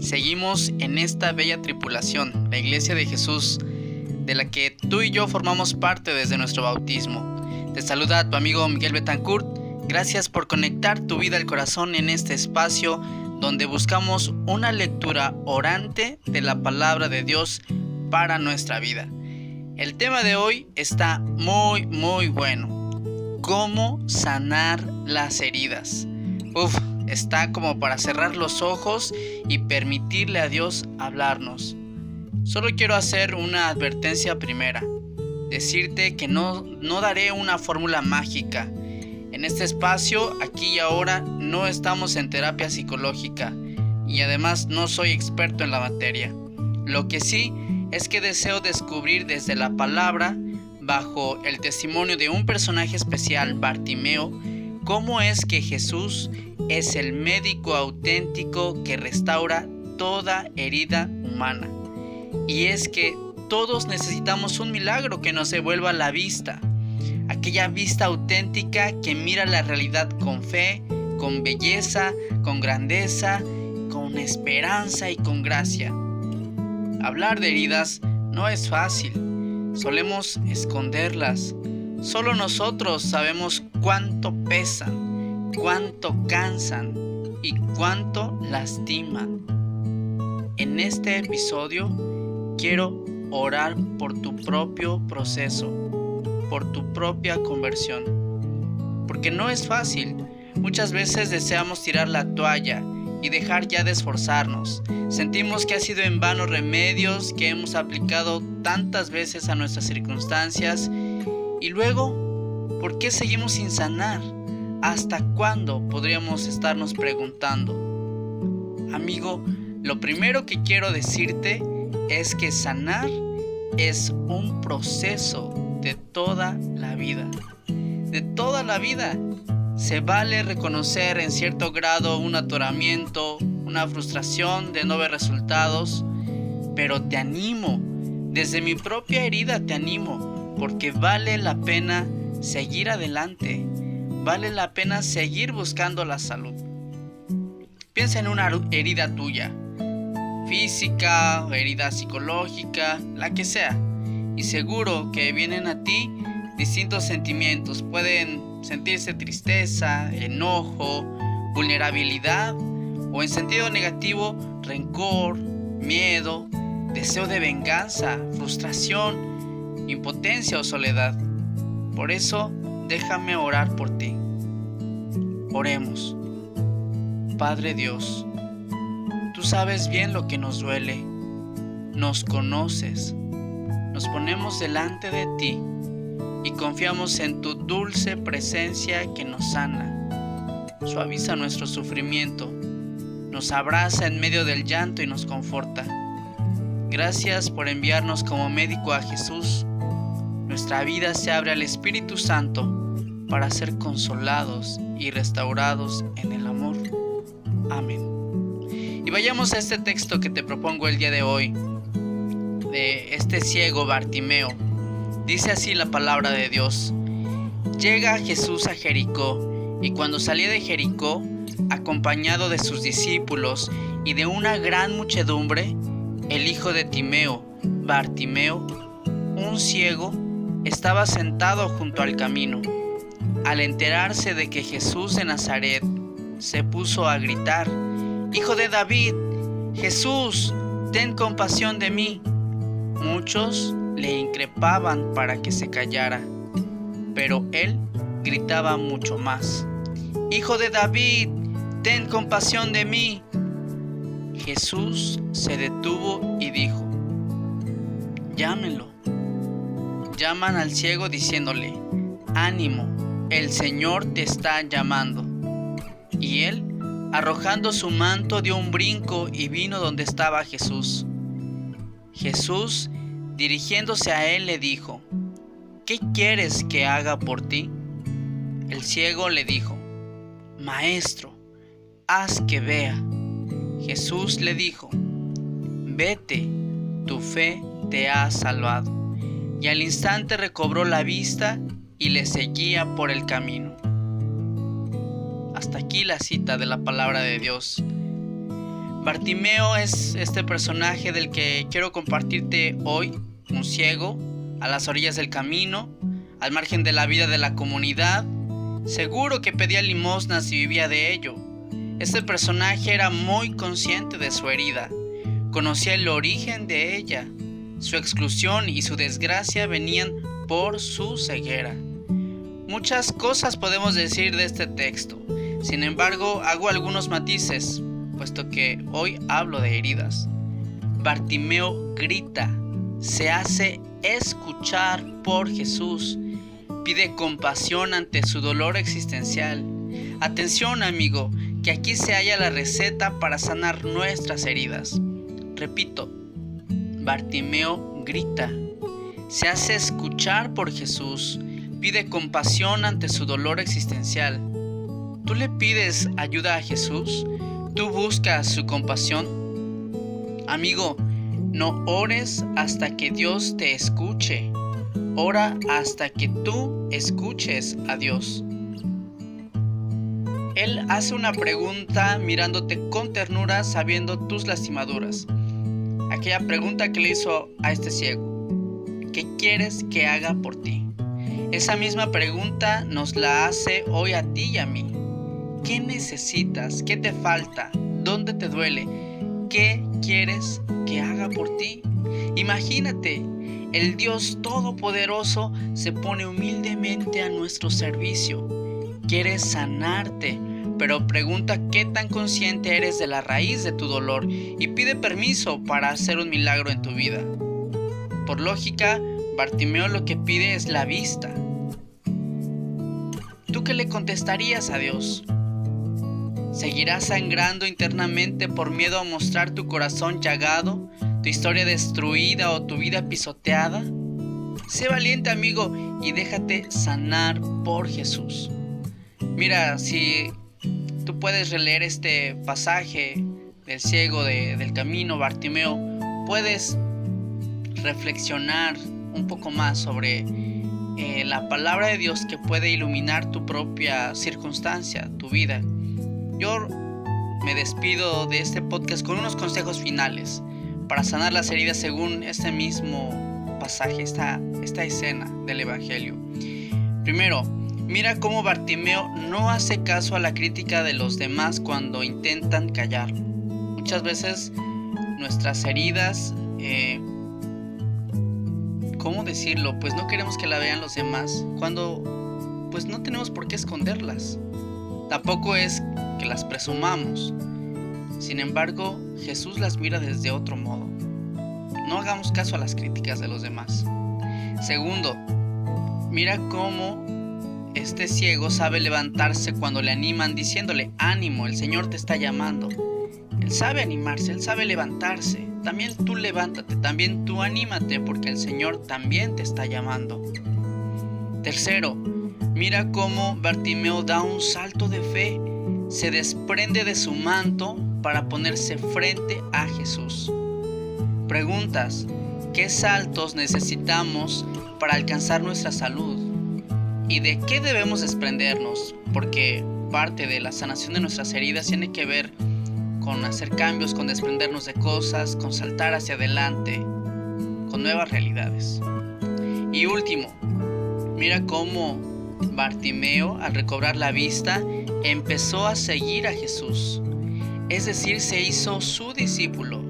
Seguimos en esta bella tripulación, la Iglesia de Jesús, de la que tú y yo formamos parte desde nuestro bautismo. Te saluda tu amigo Miguel Betancourt. Gracias por conectar tu vida al corazón en este espacio donde buscamos una lectura orante de la palabra de Dios para nuestra vida. El tema de hoy está muy, muy bueno. ¿Cómo sanar las heridas? Uf, está como para cerrar los ojos y permitirle a Dios hablarnos. Solo quiero hacer una advertencia primera. Decirte que no, no daré una fórmula mágica. En este espacio, aquí y ahora, no estamos en terapia psicológica y además no soy experto en la materia. Lo que sí es que deseo descubrir desde la palabra, bajo el testimonio de un personaje especial, Bartimeo, cómo es que Jesús es el médico auténtico que restaura toda herida humana. Y es que todos necesitamos un milagro que nos devuelva la vista, aquella vista auténtica que mira la realidad con fe, con belleza, con grandeza, con esperanza y con gracia. Hablar de heridas no es fácil, solemos esconderlas. Solo nosotros sabemos cuánto pesan cuánto cansan y cuánto lastiman. En este episodio quiero orar por tu propio proceso, por tu propia conversión. Porque no es fácil. Muchas veces deseamos tirar la toalla y dejar ya de esforzarnos. Sentimos que ha sido en vano remedios que hemos aplicado tantas veces a nuestras circunstancias. Y luego, ¿por qué seguimos sin sanar? ¿Hasta cuándo podríamos estarnos preguntando? Amigo, lo primero que quiero decirte es que sanar es un proceso de toda la vida. De toda la vida. Se vale reconocer en cierto grado un atoramiento, una frustración de no ver resultados, pero te animo, desde mi propia herida te animo, porque vale la pena seguir adelante vale la pena seguir buscando la salud. Piensa en una herida tuya, física, herida psicológica, la que sea, y seguro que vienen a ti distintos sentimientos. Pueden sentirse tristeza, enojo, vulnerabilidad o en sentido negativo, rencor, miedo, deseo de venganza, frustración, impotencia o soledad. Por eso, déjame orar por ti. Oremos. Padre Dios, tú sabes bien lo que nos duele, nos conoces, nos ponemos delante de ti y confiamos en tu dulce presencia que nos sana, suaviza nuestro sufrimiento, nos abraza en medio del llanto y nos conforta. Gracias por enviarnos como médico a Jesús. Nuestra vida se abre al Espíritu Santo para ser consolados y restaurados en el amor. Amén. Y vayamos a este texto que te propongo el día de hoy, de este ciego Bartimeo. Dice así la palabra de Dios. Llega Jesús a Jericó, y cuando salía de Jericó, acompañado de sus discípulos y de una gran muchedumbre, el hijo de Timeo, Bartimeo, un ciego, estaba sentado junto al camino al enterarse de que Jesús de Nazaret se puso a gritar, Hijo de David, Jesús, ten compasión de mí. Muchos le increpaban para que se callara, pero él gritaba mucho más, Hijo de David, ten compasión de mí. Jesús se detuvo y dijo, llámenlo. Llaman al ciego diciéndole, ánimo, el Señor te está llamando. Y él, arrojando su manto, dio un brinco y vino donde estaba Jesús. Jesús, dirigiéndose a él, le dijo, ¿qué quieres que haga por ti? El ciego le dijo, Maestro, haz que vea. Jesús le dijo, Vete, tu fe te ha salvado. Y al instante recobró la vista y le seguía por el camino. Hasta aquí la cita de la palabra de Dios. Bartimeo es este personaje del que quiero compartirte hoy, un ciego, a las orillas del camino, al margen de la vida de la comunidad, seguro que pedía limosnas y vivía de ello. Este personaje era muy consciente de su herida, conocía el origen de ella, su exclusión y su desgracia venían por su ceguera. Muchas cosas podemos decir de este texto, sin embargo hago algunos matices, puesto que hoy hablo de heridas. Bartimeo grita, se hace escuchar por Jesús, pide compasión ante su dolor existencial. Atención amigo, que aquí se halla la receta para sanar nuestras heridas. Repito, Bartimeo grita, se hace escuchar por Jesús, pide compasión ante su dolor existencial. ¿Tú le pides ayuda a Jesús? ¿Tú buscas su compasión? Amigo, no ores hasta que Dios te escuche. Ora hasta que tú escuches a Dios. Él hace una pregunta mirándote con ternura sabiendo tus lastimaduras. Aquella pregunta que le hizo a este ciego. ¿Qué quieres que haga por ti? Esa misma pregunta nos la hace hoy a ti y a mí. ¿Qué necesitas? ¿Qué te falta? ¿Dónde te duele? ¿Qué quieres que haga por ti? Imagínate, el Dios Todopoderoso se pone humildemente a nuestro servicio quiere sanarte, pero pregunta qué tan consciente eres de la raíz de tu dolor y pide permiso para hacer un milagro en tu vida. Por lógica, Bartimeo lo que pide es la vista. ¿Tú qué le contestarías a Dios? ¿Seguirás sangrando internamente por miedo a mostrar tu corazón llagado, tu historia destruida o tu vida pisoteada? Sé valiente amigo y déjate sanar por Jesús. Mira, si tú puedes releer este pasaje del ciego del camino, Bartimeo, puedes reflexionar un poco más sobre eh, la palabra de Dios que puede iluminar tu propia circunstancia, tu vida. Yo me despido de este podcast con unos consejos finales para sanar las heridas según este mismo pasaje, esta, esta escena del Evangelio. Primero, Mira cómo Bartimeo no hace caso a la crítica de los demás cuando intentan callar. Muchas veces nuestras heridas, eh, ¿cómo decirlo? Pues no queremos que la vean los demás cuando pues no tenemos por qué esconderlas. Tampoco es que las presumamos. Sin embargo, Jesús las mira desde otro modo. No hagamos caso a las críticas de los demás. Segundo, mira cómo este ciego sabe levantarse cuando le animan diciéndole, ánimo, el Señor te está llamando. Él sabe animarse, él sabe levantarse. También tú levántate, también tú anímate porque el Señor también te está llamando. Tercero, mira cómo Bartimeo da un salto de fe, se desprende de su manto para ponerse frente a Jesús. Preguntas, ¿qué saltos necesitamos para alcanzar nuestra salud? ¿Y de qué debemos desprendernos? Porque parte de la sanación de nuestras heridas tiene que ver con hacer cambios, con desprendernos de cosas, con saltar hacia adelante, con nuevas realidades. Y último, mira cómo Bartimeo, al recobrar la vista, empezó a seguir a Jesús. Es decir, se hizo su discípulo.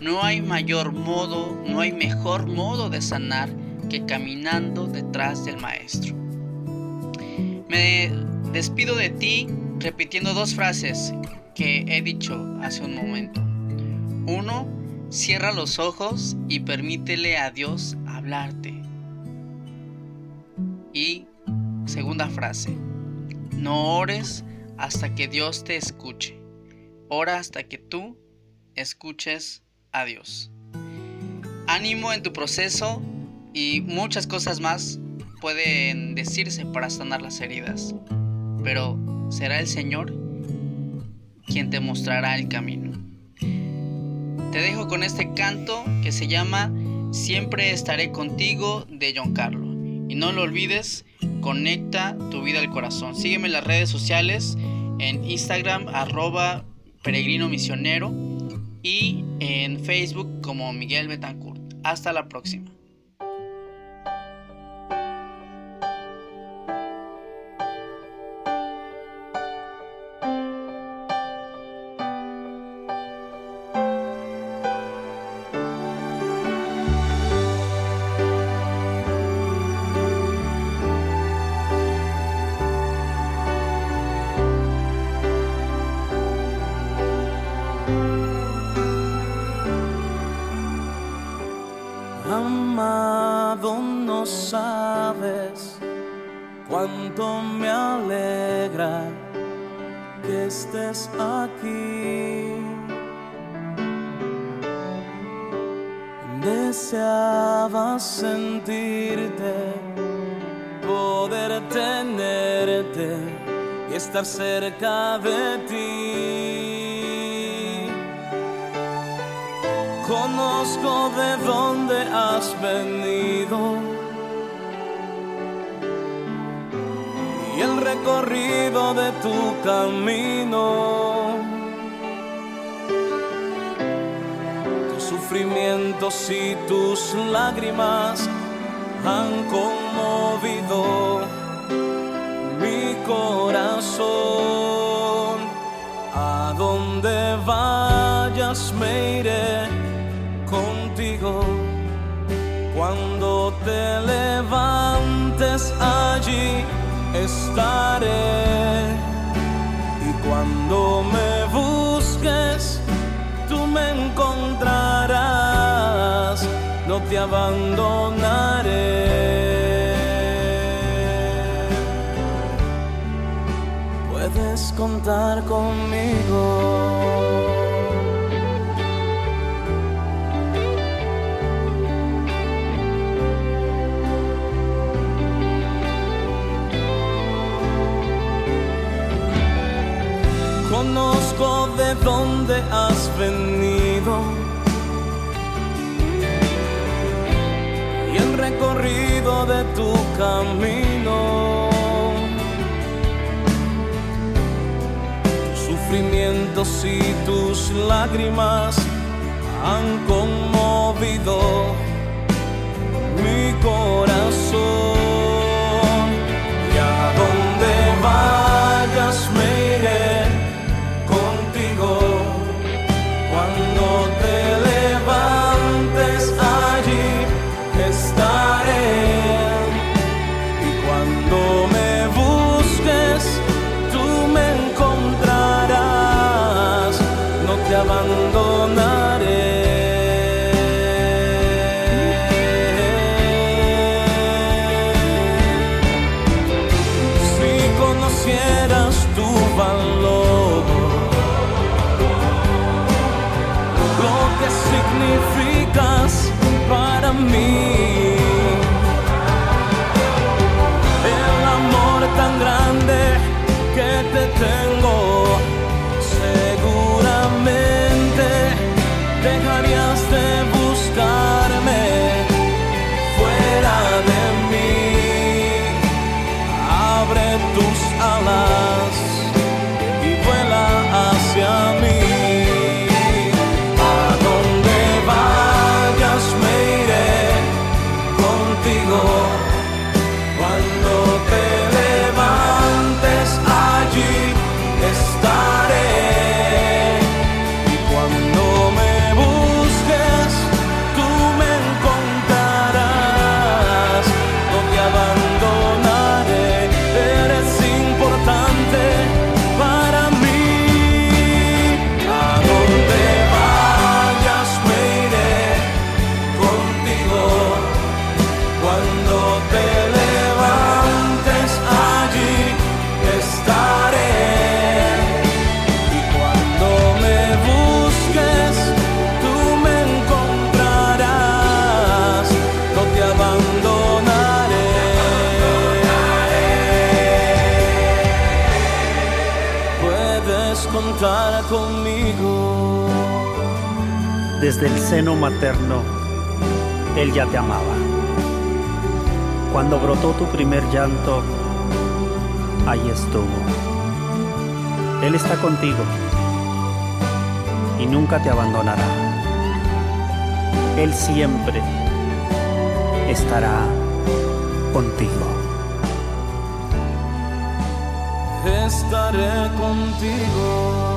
No hay mayor modo, no hay mejor modo de sanar que caminando detrás del Maestro. Me despido de ti repitiendo dos frases que he dicho hace un momento. Uno, cierra los ojos y permítele a Dios hablarte. Y segunda frase, no ores hasta que Dios te escuche. Ora hasta que tú escuches a Dios. ánimo en tu proceso y muchas cosas más pueden decirse para sanar las heridas. Pero será el Señor quien te mostrará el camino. Te dejo con este canto que se llama Siempre estaré contigo de John Carlo. Y no lo olvides, conecta tu vida al corazón. Sígueme en las redes sociales, en Instagram arroba peregrino misionero y en Facebook como Miguel Betancourt. Hasta la próxima. Cuánto me alegra que estés aquí. Deseaba sentirte, poder tenerte y estar cerca de ti. Conozco de dónde has venido recorrido de tu camino. Tus sufrimientos y tus lágrimas han conmovido mi corazón. A donde vayas me iré contigo. Cuando te levantes allí estaré. No te abandonaré. Puedes contar conmigo. Conozco de dónde has de tu camino. Tus sufrimientos y tus lágrimas han conmovido mi corazón. Te levantes allí, estaré. Y cuando me busques, tú me encontrarás. No te abandonaré. Puedes contar conmigo desde el seno materno. Él ya te amaba. Cuando brotó tu primer llanto, ahí estuvo. Él está contigo y nunca te abandonará. Él siempre estará contigo. Estaré contigo.